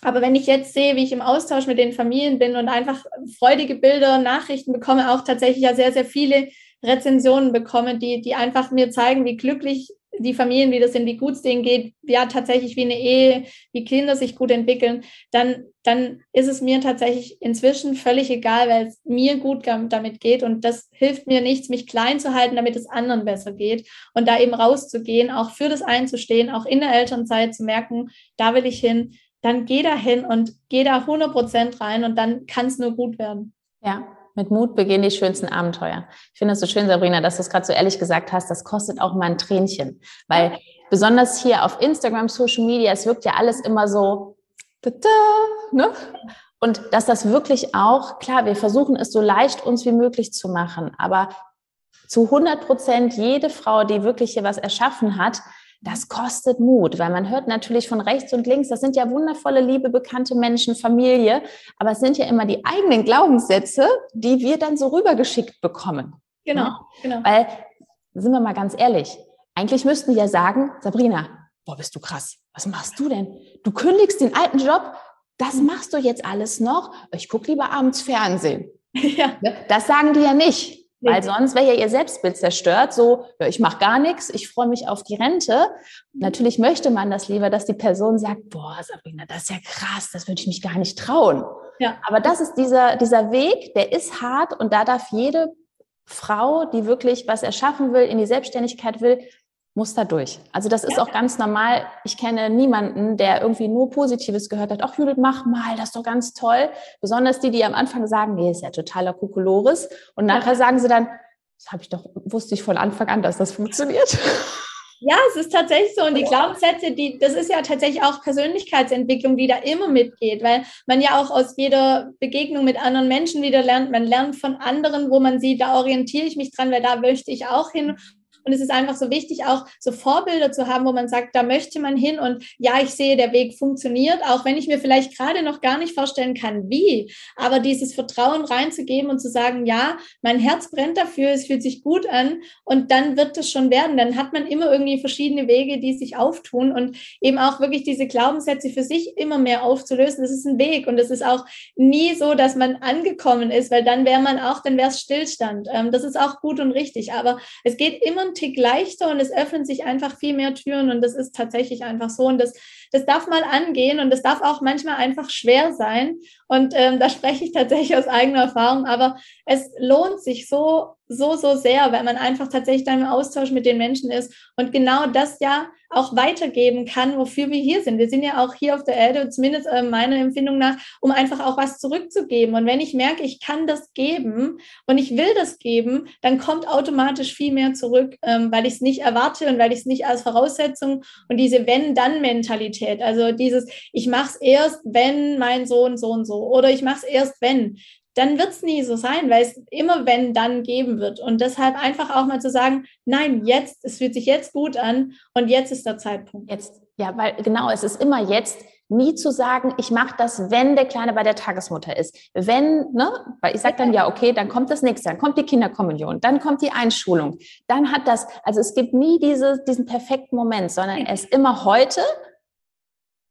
Aber wenn ich jetzt sehe, wie ich im Austausch mit den Familien bin und einfach freudige Bilder, Nachrichten bekomme, auch tatsächlich ja sehr, sehr viele Rezensionen bekomme, die, die einfach mir zeigen, wie glücklich die Familien, wie das sind, wie gut es denen geht, ja, tatsächlich wie eine Ehe, wie Kinder sich gut entwickeln, dann, dann ist es mir tatsächlich inzwischen völlig egal, weil es mir gut damit geht. Und das hilft mir nichts, mich klein zu halten, damit es anderen besser geht. Und da eben rauszugehen, auch für das einzustehen, auch in der Elternzeit zu merken, da will ich hin, dann geh da hin und geh da 100 Prozent rein und dann kann es nur gut werden. Ja, mit Mut beginnen die schönsten Abenteuer. Ich finde es so schön, Sabrina, dass du es gerade so ehrlich gesagt hast. Das kostet auch mal ein Tränchen. Weil besonders hier auf Instagram, Social Media, es wirkt ja alles immer so, ne? Und dass das wirklich auch, klar, wir versuchen es so leicht uns wie möglich zu machen, aber zu 100 Prozent jede Frau, die wirklich hier was erschaffen hat, das kostet Mut, weil man hört natürlich von rechts und links, das sind ja wundervolle, liebe, bekannte Menschen, Familie, aber es sind ja immer die eigenen Glaubenssätze, die wir dann so rübergeschickt bekommen. Genau, ne? genau. Weil, sind wir mal ganz ehrlich, Eigentlich müssten die ja sagen, Sabrina, boah, bist du krass. Was machst du denn? Du kündigst den alten Job, das machst du jetzt alles noch. Ich gucke lieber abends Fernsehen. Ja. Ne? Das sagen die ja nicht. Weil sonst wäre ja ihr Selbstbild zerstört. So, ja, ich mache gar nichts, ich freue mich auf die Rente. Natürlich möchte man das lieber, dass die Person sagt, boah, Sabrina, das ist ja krass, das würde ich mich gar nicht trauen. Ja. Aber das ist dieser, dieser Weg, der ist hart und da darf jede Frau, die wirklich was erschaffen will, in die Selbstständigkeit will, muss da durch. Also das ist ja. auch ganz normal. Ich kenne niemanden, der irgendwie nur Positives gehört hat. Ach, Judith, mach mal, das ist doch ganz toll. Besonders die, die am Anfang sagen, nee, ist ja totaler Kokolores. Und nachher ja. sagen sie dann, das habe ich doch, wusste ich von Anfang an, dass das funktioniert. Ja, es ist tatsächlich so. Und die Glaubenssätze, die, das ist ja tatsächlich auch Persönlichkeitsentwicklung, die da immer mitgeht, weil man ja auch aus jeder Begegnung mit anderen Menschen wieder lernt. Man lernt von anderen, wo man sieht, da orientiere ich mich dran, weil da möchte ich auch hin. Und es ist einfach so wichtig, auch so Vorbilder zu haben, wo man sagt, da möchte man hin. Und ja, ich sehe, der Weg funktioniert, auch wenn ich mir vielleicht gerade noch gar nicht vorstellen kann, wie. Aber dieses Vertrauen reinzugeben und zu sagen, ja, mein Herz brennt dafür, es fühlt sich gut an. Und dann wird es schon werden. Dann hat man immer irgendwie verschiedene Wege, die sich auftun und eben auch wirklich diese Glaubenssätze für sich immer mehr aufzulösen. Das ist ein Weg. Und es ist auch nie so, dass man angekommen ist, weil dann wäre man auch, dann wäre es Stillstand. Ähm, das ist auch gut und richtig. Aber es geht immer Tick leichter und es öffnen sich einfach viel mehr Türen und das ist tatsächlich einfach so und das, das darf mal angehen und das darf auch manchmal einfach schwer sein und ähm, da spreche ich tatsächlich aus eigener Erfahrung, aber es lohnt sich so, so, so sehr, weil man einfach tatsächlich dann im Austausch mit den Menschen ist und genau das ja auch weitergeben kann, wofür wir hier sind. Wir sind ja auch hier auf der Erde, zumindest äh, meiner Empfindung nach, um einfach auch was zurückzugeben. Und wenn ich merke, ich kann das geben und ich will das geben, dann kommt automatisch viel mehr zurück, ähm, weil ich es nicht erwarte und weil ich es nicht als Voraussetzung und diese Wenn-Dann-Mentalität, also dieses, ich mache es erst, wenn mein Sohn so und so oder ich mache es erst, wenn dann wird es nie so sein, weil es immer wenn dann geben wird. Und deshalb einfach auch mal zu sagen, nein, jetzt, es fühlt sich jetzt gut an und jetzt ist der Zeitpunkt. Jetzt, ja, weil genau, es ist immer jetzt. Nie zu sagen, ich mache das, wenn der Kleine bei der Tagesmutter ist. Wenn, ne, weil ich sage dann ja, okay, dann kommt das nächste, dann kommt die Kinderkommunion, dann kommt die Einschulung, dann hat das, also es gibt nie diese, diesen perfekten Moment, sondern es ist immer heute,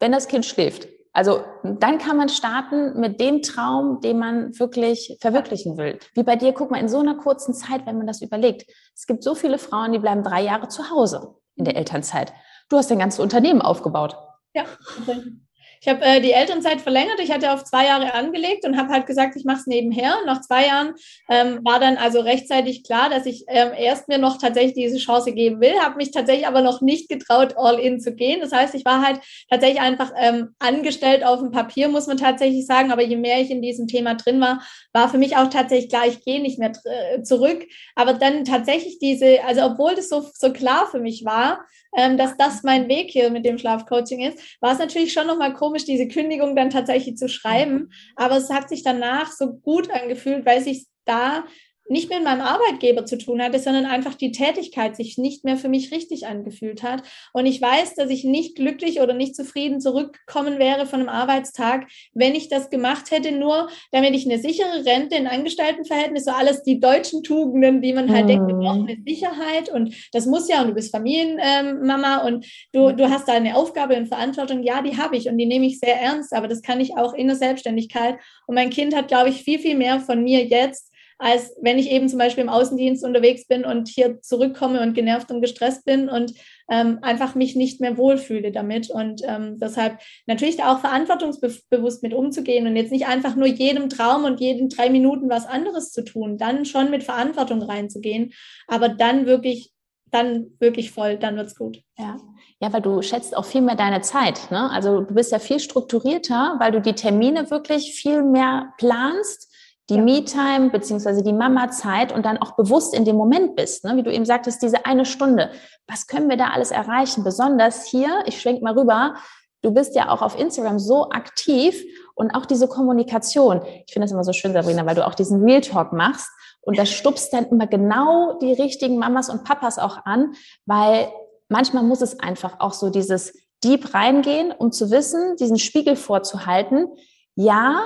wenn das Kind schläft. Also dann kann man starten mit dem Traum, den man wirklich verwirklichen will. Wie bei dir, guck mal, in so einer kurzen Zeit, wenn man das überlegt. Es gibt so viele Frauen, die bleiben drei Jahre zu Hause in der Elternzeit. Du hast dein ganzes Unternehmen aufgebaut. Ja, ich habe äh, die Elternzeit verlängert. Ich hatte auf zwei Jahre angelegt und habe halt gesagt, ich mache es nebenher. Nach zwei Jahren ähm, war dann also rechtzeitig klar, dass ich ähm, erst mir noch tatsächlich diese Chance geben will, habe mich tatsächlich aber noch nicht getraut, all in zu gehen. Das heißt, ich war halt tatsächlich einfach ähm, angestellt auf dem Papier, muss man tatsächlich sagen. Aber je mehr ich in diesem Thema drin war, war für mich auch tatsächlich klar, ich gehe nicht mehr äh, zurück. Aber dann tatsächlich diese, also obwohl das so, so klar für mich war, ähm, dass das mein Weg hier mit dem Schlafcoaching ist, war es natürlich schon nochmal komisch, diese Kündigung dann tatsächlich zu schreiben. Aber es hat sich danach so gut angefühlt, weil sich da nicht mehr mit meinem Arbeitgeber zu tun hatte, sondern einfach die Tätigkeit sich nicht mehr für mich richtig angefühlt hat. Und ich weiß, dass ich nicht glücklich oder nicht zufrieden zurückgekommen wäre von einem Arbeitstag, wenn ich das gemacht hätte, nur damit ich eine sichere Rente, in Angestelltenverhältnis, so alles die deutschen Tugenden, die man halt mhm. denkt, wir brauchen eine Sicherheit und das muss ja und du bist Familienmama ähm, und du, du hast da eine Aufgabe und Verantwortung. Ja, die habe ich und die nehme ich sehr ernst, aber das kann ich auch in der Selbstständigkeit. Und mein Kind hat, glaube ich, viel, viel mehr von mir jetzt als wenn ich eben zum Beispiel im Außendienst unterwegs bin und hier zurückkomme und genervt und gestresst bin und ähm, einfach mich nicht mehr wohlfühle damit. Und ähm, deshalb natürlich da auch verantwortungsbewusst mit umzugehen und jetzt nicht einfach nur jedem Traum und jeden drei Minuten was anderes zu tun, dann schon mit Verantwortung reinzugehen, aber dann wirklich dann wirklich voll, dann wird's gut. Ja. Ja, weil du schätzt auch viel mehr deine Zeit. Ne? Also du bist ja viel strukturierter, weil du die Termine wirklich viel mehr planst die ja. Me-Time beziehungsweise die Mama-Zeit und dann auch bewusst in dem Moment bist, ne? wie du eben sagtest, diese eine Stunde. Was können wir da alles erreichen? Besonders hier, ich schwenk mal rüber, du bist ja auch auf Instagram so aktiv und auch diese Kommunikation. Ich finde das immer so schön, Sabrina, weil du auch diesen Real Talk machst und das stupst dann immer genau die richtigen Mamas und Papas auch an, weil manchmal muss es einfach auch so dieses Deep reingehen, um zu wissen, diesen Spiegel vorzuhalten. Ja,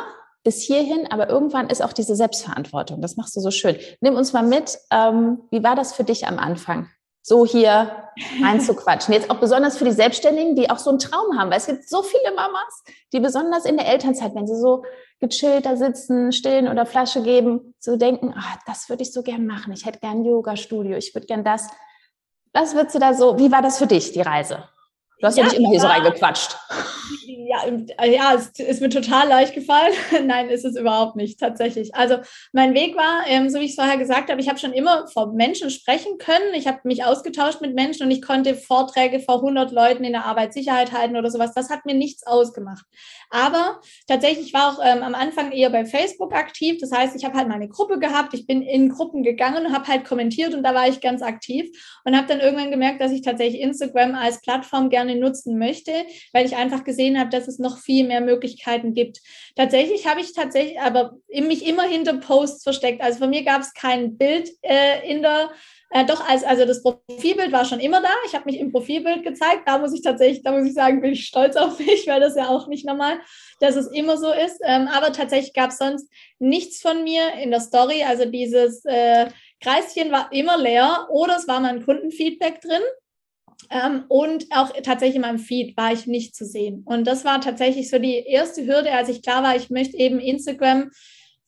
bis hierhin, aber irgendwann ist auch diese Selbstverantwortung. Das machst du so schön. Nimm uns mal mit. Ähm, wie war das für dich am Anfang? so hier reinzuquatschen. Jetzt auch besonders für die Selbstständigen, die auch so einen Traum haben, weil es gibt so viele Mamas, die besonders in der Elternzeit, wenn sie so gechillt da sitzen, stillen oder Flasche geben, so denken, ah, das würde ich so gern machen. Ich hätte gern ein Yoga-Studio, ich würde gern das. Was würdest du da so, wie war das für dich, die Reise? Du hast ja, ja nicht immer hier so reingequatscht. Ja, ja es ist mir total leicht gefallen. Nein, ist es überhaupt nicht, tatsächlich. Also mein Weg war, ähm, so wie ich es vorher gesagt habe, ich habe schon immer vor Menschen sprechen können. Ich habe mich ausgetauscht mit Menschen und ich konnte Vorträge vor 100 Leuten in der Arbeitssicherheit halten oder sowas. Das hat mir nichts ausgemacht. Aber tatsächlich war auch ähm, am Anfang eher bei Facebook aktiv. Das heißt, ich habe halt meine Gruppe gehabt. Ich bin in Gruppen gegangen und habe halt kommentiert und da war ich ganz aktiv und habe dann irgendwann gemerkt, dass ich tatsächlich Instagram als Plattform gerne nutzen möchte, weil ich einfach gesehen habe, dass es noch viel mehr Möglichkeiten gibt. Tatsächlich habe ich tatsächlich aber mich immer hinter Posts versteckt. Also von mir gab es kein Bild äh, in der äh, doch, als, also das Profilbild war schon immer da. Ich habe mich im Profilbild gezeigt. Da muss ich tatsächlich, da muss ich sagen, bin ich stolz auf mich, weil das ja auch nicht normal, dass es immer so ist. Ähm, aber tatsächlich gab es sonst nichts von mir in der Story. Also dieses äh, Kreischen war immer leer oder es war mal ein Kundenfeedback drin. Ähm, und auch tatsächlich in meinem Feed war ich nicht zu sehen. Und das war tatsächlich so die erste Hürde, als ich klar war, ich möchte eben Instagram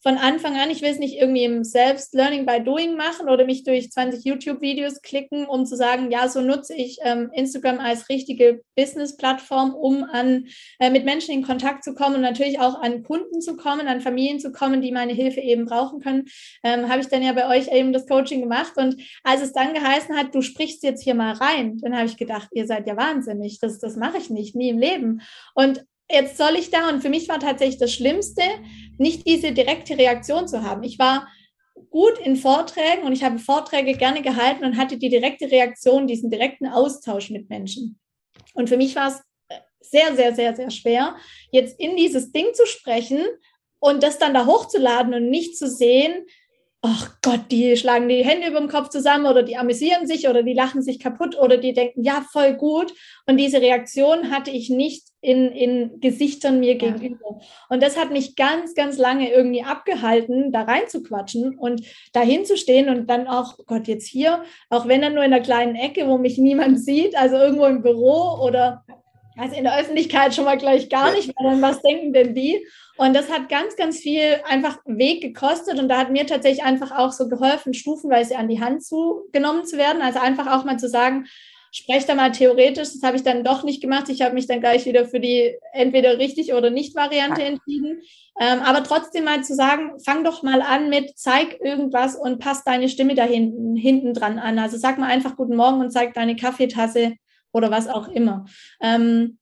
von Anfang an, ich will es nicht irgendwie im Selbst Learning by Doing machen oder mich durch 20 YouTube-Videos klicken, um zu sagen, ja, so nutze ich ähm, Instagram als richtige Business-Plattform, um an, äh, mit Menschen in Kontakt zu kommen und natürlich auch an Kunden zu kommen, an Familien zu kommen, die meine Hilfe eben brauchen können, ähm, habe ich dann ja bei euch eben das Coaching gemacht. Und als es dann geheißen hat, du sprichst jetzt hier mal rein, dann habe ich gedacht, ihr seid ja wahnsinnig, das, das mache ich nicht, nie im Leben. Und jetzt soll ich da, und für mich war tatsächlich das Schlimmste, nicht diese direkte Reaktion zu haben. Ich war gut in Vorträgen und ich habe Vorträge gerne gehalten und hatte die direkte Reaktion, diesen direkten Austausch mit Menschen. Und für mich war es äh, sehr, sehr, sehr, sehr schwer, jetzt in dieses Ding zu sprechen und das dann da hochzuladen und nicht zu sehen, ach Gott, die schlagen die Hände über dem Kopf zusammen oder die amüsieren sich oder die lachen sich kaputt oder die denken, ja, voll gut. Und diese Reaktion hatte ich nicht in, in Gesichtern mir ja. gegenüber. Und das hat mich ganz, ganz lange irgendwie abgehalten, da reinzuquatschen und da hinzustehen und dann auch, oh Gott, jetzt hier, auch wenn dann nur in einer kleinen Ecke, wo mich niemand sieht, also irgendwo im Büro oder also in der Öffentlichkeit schon mal gleich gar nicht, weil dann was denken denn die? Und das hat ganz, ganz viel einfach Weg gekostet und da hat mir tatsächlich einfach auch so geholfen, stufenweise an die Hand zu genommen zu werden. Also einfach auch mal zu sagen, spreche da mal theoretisch. Das habe ich dann doch nicht gemacht. Ich habe mich dann gleich wieder für die entweder richtig oder nicht Variante entschieden. Ähm, aber trotzdem mal zu sagen, fang doch mal an mit, zeig irgendwas und passt deine Stimme da hinten, hinten dran an. Also sag mal einfach Guten Morgen und zeig deine Kaffeetasse oder was auch immer. Ähm,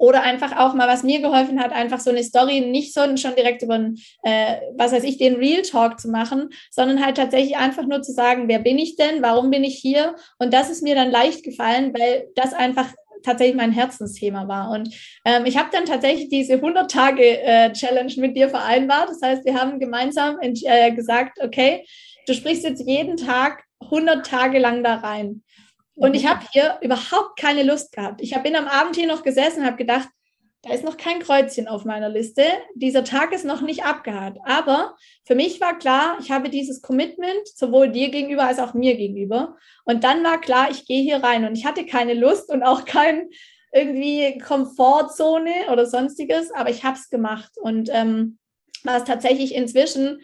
oder einfach auch mal, was mir geholfen hat, einfach so eine Story nicht so schon direkt über, einen, äh, was weiß ich, den Real Talk zu machen, sondern halt tatsächlich einfach nur zu sagen, wer bin ich denn, warum bin ich hier? Und das ist mir dann leicht gefallen, weil das einfach tatsächlich mein Herzensthema war. Und ähm, ich habe dann tatsächlich diese 100-Tage-Challenge äh, mit dir vereinbart. Das heißt, wir haben gemeinsam äh, gesagt, okay, du sprichst jetzt jeden Tag 100 Tage lang da rein. Und ich habe hier überhaupt keine Lust gehabt. Ich bin am Abend hier noch gesessen und habe gedacht, da ist noch kein Kreuzchen auf meiner Liste. Dieser Tag ist noch nicht abgehakt. Aber für mich war klar, ich habe dieses Commitment sowohl dir gegenüber als auch mir gegenüber. Und dann war klar, ich gehe hier rein. Und ich hatte keine Lust und auch kein irgendwie Komfortzone oder sonstiges, aber ich habe es gemacht. Und ähm, was tatsächlich inzwischen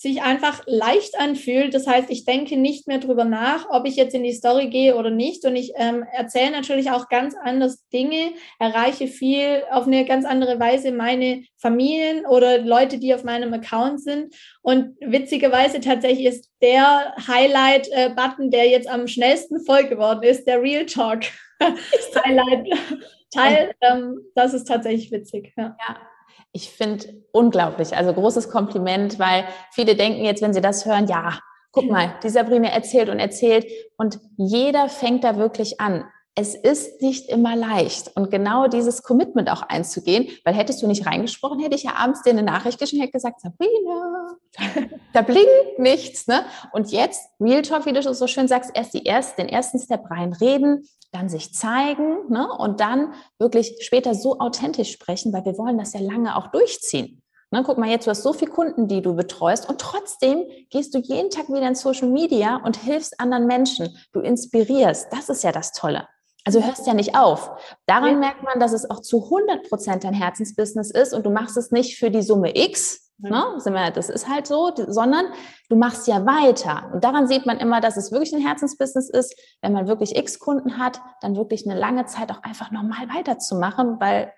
sich einfach leicht anfühlt. Das heißt, ich denke nicht mehr drüber nach, ob ich jetzt in die Story gehe oder nicht. Und ich ähm, erzähle natürlich auch ganz anders Dinge, erreiche viel auf eine ganz andere Weise meine Familien oder Leute, die auf meinem Account sind. Und witzigerweise tatsächlich ist der Highlight-Button, der jetzt am schnellsten voll geworden ist, der Real Talk Highlight. Teil, ähm, das ist tatsächlich witzig. Ja. ja. Ich finde unglaublich, also großes Kompliment, weil viele denken jetzt, wenn sie das hören, ja, guck mal, die Sabrina erzählt und erzählt und jeder fängt da wirklich an es ist nicht immer leicht. Und genau dieses Commitment auch einzugehen, weil hättest du nicht reingesprochen, hätte ich ja abends dir eine Nachricht geschickt, hätte gesagt, Sabrina, da blinkt nichts. Ne? Und jetzt, Real Talk, wie du so schön sagst, erst die erst, den ersten Step reinreden, dann sich zeigen ne? und dann wirklich später so authentisch sprechen, weil wir wollen das ja lange auch durchziehen. Ne, guck mal, jetzt du hast so viele Kunden, die du betreust und trotzdem gehst du jeden Tag wieder in Social Media und hilfst anderen Menschen. Du inspirierst. Das ist ja das Tolle. Also hörst ja nicht auf. Daran ja. merkt man, dass es auch zu 100 Prozent dein Herzensbusiness ist und du machst es nicht für die Summe X, ne? das ist halt so, sondern du machst ja weiter. Und daran sieht man immer, dass es wirklich ein Herzensbusiness ist, wenn man wirklich X Kunden hat, dann wirklich eine lange Zeit auch einfach normal weiterzumachen, weil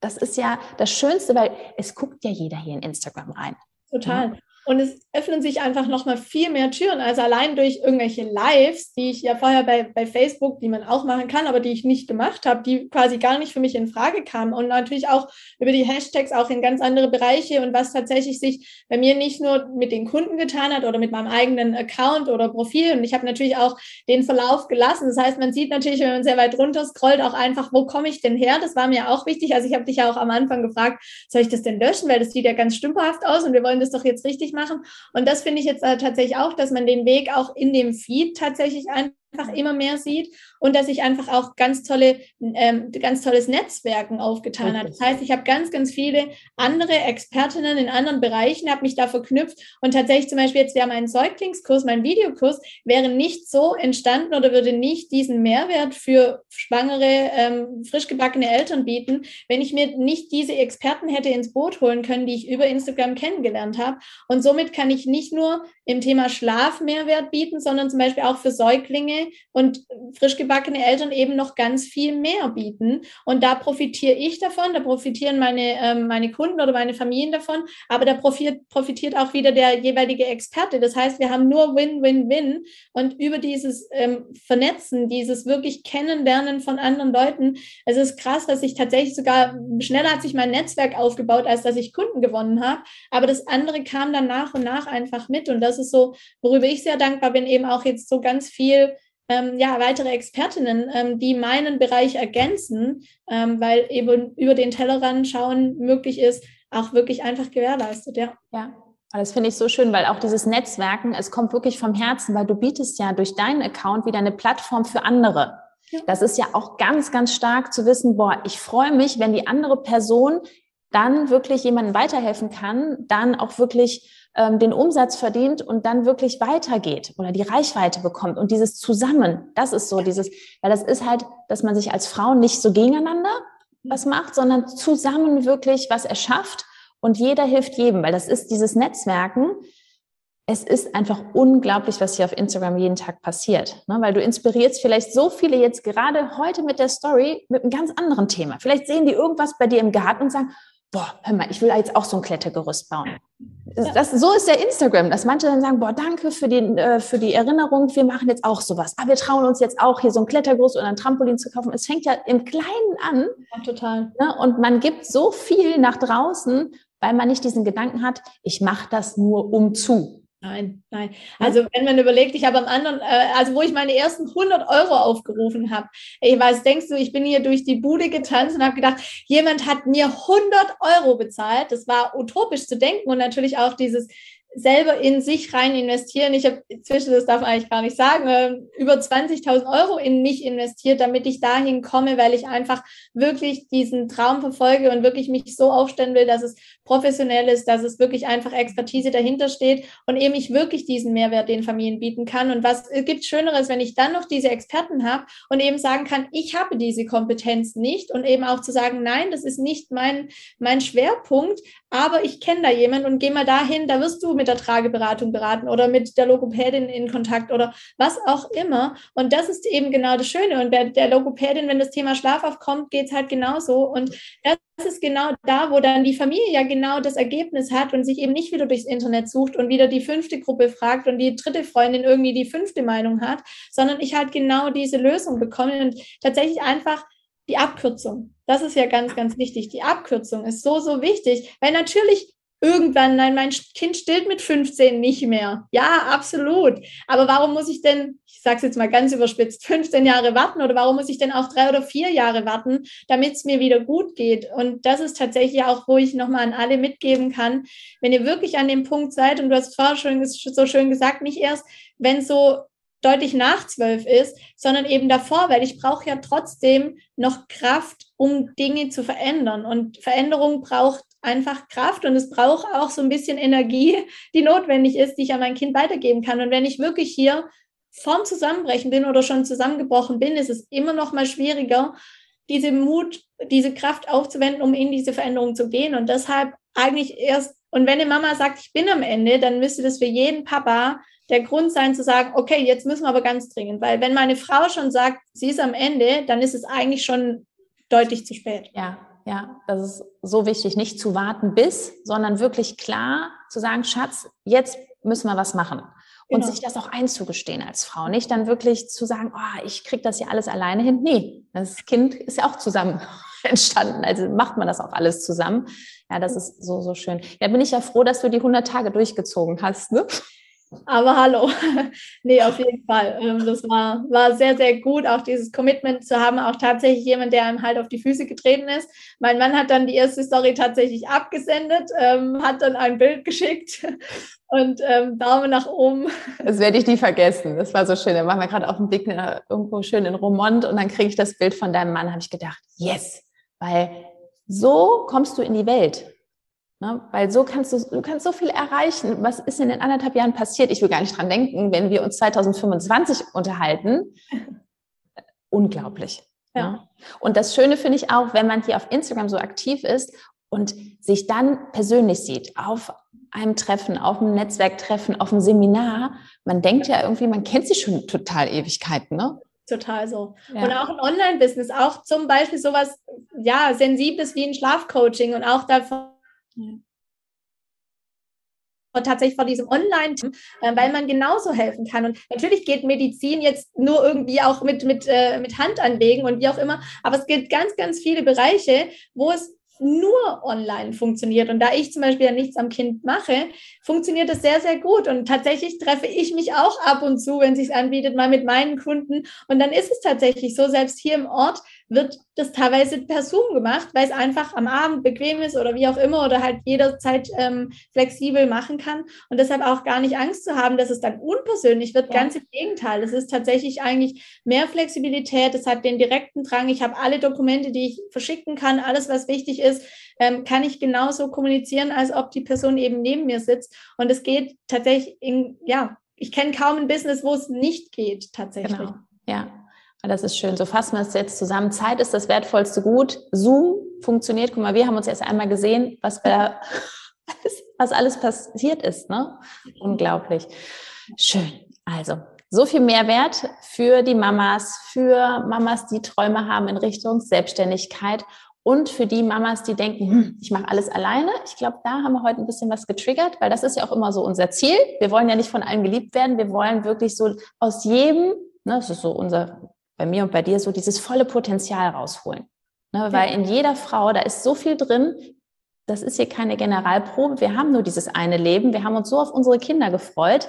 das ist ja das Schönste, weil es guckt ja jeder hier in Instagram rein. Total. Und es öffnen sich einfach nochmal viel mehr Türen, als allein durch irgendwelche Lives, die ich ja vorher bei, bei Facebook, die man auch machen kann, aber die ich nicht gemacht habe, die quasi gar nicht für mich in Frage kamen. Und natürlich auch über die Hashtags auch in ganz andere Bereiche und was tatsächlich sich bei mir nicht nur mit den Kunden getan hat oder mit meinem eigenen Account oder Profil. Und ich habe natürlich auch den Verlauf gelassen. Das heißt, man sieht natürlich, wenn man sehr weit runter scrollt, auch einfach, wo komme ich denn her? Das war mir auch wichtig. Also ich habe dich ja auch am Anfang gefragt, soll ich das denn löschen? Weil das sieht ja ganz stümperhaft aus und wir wollen das doch jetzt richtig machen. Und das finde ich jetzt äh, tatsächlich auch, dass man den Weg auch in dem Feed tatsächlich einfach immer mehr sieht und dass sich einfach auch ganz tolle, ähm, ganz tolles Netzwerken aufgetan hat. Das heißt, ich habe ganz, ganz viele andere Expertinnen in anderen Bereichen, habe mich da verknüpft und tatsächlich zum Beispiel jetzt wäre mein Säuglingskurs, mein Videokurs, wäre nicht so entstanden oder würde nicht diesen Mehrwert für schwangere, ähm, frisch gebackene Eltern bieten, wenn ich mir nicht diese Experten hätte ins Boot holen können, die ich über Instagram kennengelernt habe. Und somit kann ich nicht nur im Thema Schlaf Mehrwert bieten, sondern zum Beispiel auch für Säuglinge und frisch gebackene Eltern eben noch ganz viel mehr bieten. Und da profitiere ich davon, da profitieren meine, ähm, meine Kunden oder meine Familien davon, aber da profitiert, profitiert auch wieder der jeweilige Experte. Das heißt, wir haben nur Win-Win-Win und über dieses ähm, Vernetzen, dieses wirklich Kennenlernen von anderen Leuten, es ist krass, dass ich tatsächlich sogar schneller hat sich mein Netzwerk aufgebaut, als dass ich Kunden gewonnen habe. Aber das andere kam dann nach und nach einfach mit und das ist so, worüber ich sehr dankbar bin, eben auch jetzt so ganz viel ähm, ja, weitere Expertinnen, ähm, die meinen Bereich ergänzen, ähm, weil eben über den Tellerrand schauen möglich ist, auch wirklich einfach gewährleistet, ja. Ja. Das finde ich so schön, weil auch dieses Netzwerken, es kommt wirklich vom Herzen, weil du bietest ja durch deinen Account wieder eine Plattform für andere. Ja. Das ist ja auch ganz, ganz stark zu wissen, boah, ich freue mich, wenn die andere Person dann wirklich jemandem weiterhelfen kann, dann auch wirklich ähm, den Umsatz verdient und dann wirklich weitergeht oder die Reichweite bekommt. Und dieses Zusammen, das ist so dieses, weil das ist halt, dass man sich als Frau nicht so gegeneinander was macht, sondern zusammen wirklich was erschafft und jeder hilft jedem, weil das ist dieses Netzwerken. Es ist einfach unglaublich, was hier auf Instagram jeden Tag passiert, ne? weil du inspirierst vielleicht so viele jetzt gerade heute mit der Story mit einem ganz anderen Thema. Vielleicht sehen die irgendwas bei dir im Garten und sagen, boah, hör mal, ich will jetzt auch so ein Klettergerüst bauen. Das, so ist der Instagram, dass manche dann sagen, boah, danke für die, äh, für die Erinnerung, wir machen jetzt auch sowas. Aber wir trauen uns jetzt auch hier so ein Klettergerüst oder ein Trampolin zu kaufen. Es fängt ja im Kleinen an. Ja, total. Ne? Und man gibt so viel nach draußen, weil man nicht diesen Gedanken hat, ich mache das nur um zu. Nein, nein. Also wenn man überlegt, ich habe am anderen, äh, also wo ich meine ersten 100 Euro aufgerufen habe, ich weiß, denkst du, ich bin hier durch die Bude getanzt und habe gedacht, jemand hat mir 100 Euro bezahlt. Das war utopisch zu denken und natürlich auch dieses, selber in sich rein investieren. Ich habe inzwischen, das darf man eigentlich gar nicht sagen, äh, über 20.000 Euro in mich investiert, damit ich dahin komme, weil ich einfach wirklich diesen Traum verfolge und wirklich mich so aufstellen will, dass es professionell ist, dass es wirklich einfach Expertise dahinter steht und eben ich wirklich diesen Mehrwert den Familien bieten kann. Und was gibt Schöneres, wenn ich dann noch diese Experten habe und eben sagen kann, ich habe diese Kompetenz nicht und eben auch zu sagen, nein, das ist nicht mein, mein Schwerpunkt, aber ich kenne da jemanden und geh mal dahin, da wirst du mit der Trageberatung beraten oder mit der Logopädin in Kontakt oder was auch immer. Und das ist eben genau das Schöne. Und bei der Logopädin, wenn das Thema Schlaf aufkommt, geht es halt genauso. Und das ist genau da, wo dann die Familie ja genau das Ergebnis hat und sich eben nicht wieder durchs Internet sucht und wieder die fünfte Gruppe fragt und die dritte Freundin irgendwie die fünfte Meinung hat, sondern ich halt genau diese Lösung bekomme und tatsächlich einfach die Abkürzung. Das ist ja ganz, ganz wichtig. Die Abkürzung ist so, so wichtig, weil natürlich irgendwann, nein, mein Kind stillt mit 15 nicht mehr. Ja, absolut. Aber warum muss ich denn, ich sage es jetzt mal ganz überspitzt, 15 Jahre warten oder warum muss ich denn auch drei oder vier Jahre warten, damit es mir wieder gut geht? Und das ist tatsächlich auch, wo ich nochmal an alle mitgeben kann, wenn ihr wirklich an dem Punkt seid, und du hast vorher schon so schön gesagt, nicht erst, wenn so deutlich nach zwölf ist, sondern eben davor, weil ich brauche ja trotzdem noch Kraft, um Dinge zu verändern. Und Veränderung braucht einfach Kraft und es braucht auch so ein bisschen Energie, die notwendig ist, die ich an mein Kind weitergeben kann. Und wenn ich wirklich hier vorm Zusammenbrechen bin oder schon zusammengebrochen bin, ist es immer noch mal schwieriger, diese Mut, diese Kraft aufzuwenden, um in diese Veränderung zu gehen. Und deshalb eigentlich erst, und wenn eine Mama sagt, ich bin am Ende, dann müsste das für jeden Papa der Grund sein zu sagen, okay, jetzt müssen wir aber ganz dringend, weil wenn meine Frau schon sagt, sie ist am Ende, dann ist es eigentlich schon deutlich zu spät. Ja, ja, das ist so wichtig, nicht zu warten bis, sondern wirklich klar zu sagen, Schatz, jetzt müssen wir was machen. Und genau. sich das auch einzugestehen als Frau. Nicht dann wirklich zu sagen, oh, ich kriege das ja alles alleine hin. Nee, das Kind ist ja auch zusammen entstanden. Also macht man das auch alles zusammen. Ja, das ist so, so schön. Ja, bin ich ja froh, dass du die 100 Tage durchgezogen hast. Ne? Aber hallo. nee, auf jeden Fall. Ähm, das war, war sehr, sehr gut, auch dieses Commitment zu haben. Auch tatsächlich jemand, der einem halt auf die Füße getreten ist. Mein Mann hat dann die erste Story tatsächlich abgesendet, ähm, hat dann ein Bild geschickt und ähm, Daumen nach oben. Das werde ich nie vergessen. Das war so schön. Da waren wir gerade auf dem Weg irgendwo schön in Romont und dann kriege ich das Bild von deinem Mann. habe ich gedacht, yes, weil so kommst du in die Welt. Ne? Weil so kannst du, du kannst so viel erreichen. Was ist in den anderthalb Jahren passiert? Ich will gar nicht dran denken, wenn wir uns 2025 unterhalten. Unglaublich. Ja. Ne? Und das Schöne finde ich auch, wenn man hier auf Instagram so aktiv ist und sich dann persönlich sieht, auf einem Treffen, auf einem Netzwerktreffen, auf einem Seminar. Man denkt ja irgendwie, man kennt sich schon total Ewigkeiten, ne? Total so. Ja. Und auch ein Online-Business, auch zum Beispiel sowas, ja, Sensibles wie ein Schlafcoaching und auch davon tatsächlich vor diesem online äh, weil man genauso helfen kann. Und natürlich geht Medizin jetzt nur irgendwie auch mit, mit, äh, mit Hand anlegen und wie auch immer, aber es gibt ganz, ganz viele Bereiche, wo es nur online funktioniert. Und da ich zum Beispiel ja nichts am Kind mache, funktioniert das sehr, sehr gut. Und tatsächlich treffe ich mich auch ab und zu, wenn es sich anbietet, mal mit meinen Kunden. Und dann ist es tatsächlich so, selbst hier im Ort wird das teilweise per Zoom gemacht, weil es einfach am Abend bequem ist oder wie auch immer oder halt jederzeit ähm, flexibel machen kann und deshalb auch gar nicht Angst zu haben, dass es dann unpersönlich wird. Ja. Ganz im Gegenteil, es ist tatsächlich eigentlich mehr Flexibilität, es hat den direkten Drang, ich habe alle Dokumente, die ich verschicken kann, alles, was wichtig ist, ähm, kann ich genauso kommunizieren, als ob die Person eben neben mir sitzt und es geht tatsächlich in, ja, ich kenne kaum ein Business, wo es nicht geht, tatsächlich. Genau. Ja, das ist schön. So fassen wir es jetzt zusammen. Zeit ist das wertvollste Gut. Zoom funktioniert. Guck mal, wir haben uns erst einmal gesehen, was, wir, was alles passiert ist. Ne? Unglaublich. Schön. Also, so viel Mehrwert für die Mamas, für Mamas, die Träume haben in Richtung Selbstständigkeit und für die Mamas, die denken, hm, ich mache alles alleine. Ich glaube, da haben wir heute ein bisschen was getriggert, weil das ist ja auch immer so unser Ziel. Wir wollen ja nicht von allen geliebt werden. Wir wollen wirklich so aus jedem, ne, das ist so unser bei mir und bei dir so dieses volle Potenzial rausholen. Ne, weil in jeder Frau, da ist so viel drin, das ist hier keine Generalprobe. Wir haben nur dieses eine Leben. Wir haben uns so auf unsere Kinder gefreut.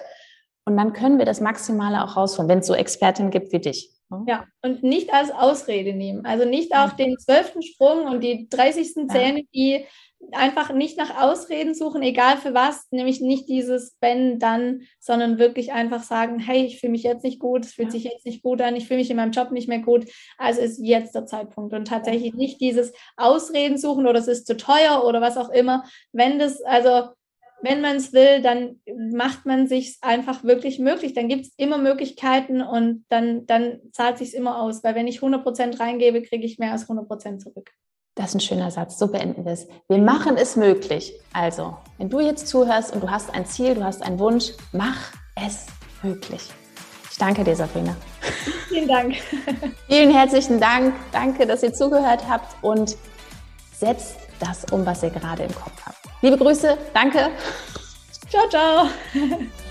Und dann können wir das Maximale auch rausholen, wenn es so Expertinnen gibt wie dich. Ne? Ja, und nicht als Ausrede nehmen. Also nicht auch den zwölften Sprung und die 30. Zähne, die einfach nicht nach Ausreden suchen, egal für was, nämlich nicht dieses wenn, dann, sondern wirklich einfach sagen, hey, ich fühle mich jetzt nicht gut, es fühlt ja. sich jetzt nicht gut an, ich fühle mich in meinem Job nicht mehr gut, also ist jetzt der Zeitpunkt und tatsächlich nicht dieses Ausreden suchen oder es ist zu teuer oder was auch immer, wenn das, also wenn man es will, dann macht man sich einfach wirklich möglich. Dann gibt es immer Möglichkeiten und dann, dann zahlt sich immer aus. Weil wenn ich 100% reingebe, kriege ich mehr als 100% zurück. Das ist ein schöner Satz, so beenden wir es. Wir machen es möglich. Also, wenn du jetzt zuhörst und du hast ein Ziel, du hast einen Wunsch, mach es möglich. Ich danke dir, Sabrina. Vielen Dank. Vielen herzlichen Dank. Danke, dass ihr zugehört habt und setzt das um, was ihr gerade im Kopf habt. Liebe Grüße, danke. Ciao, ciao.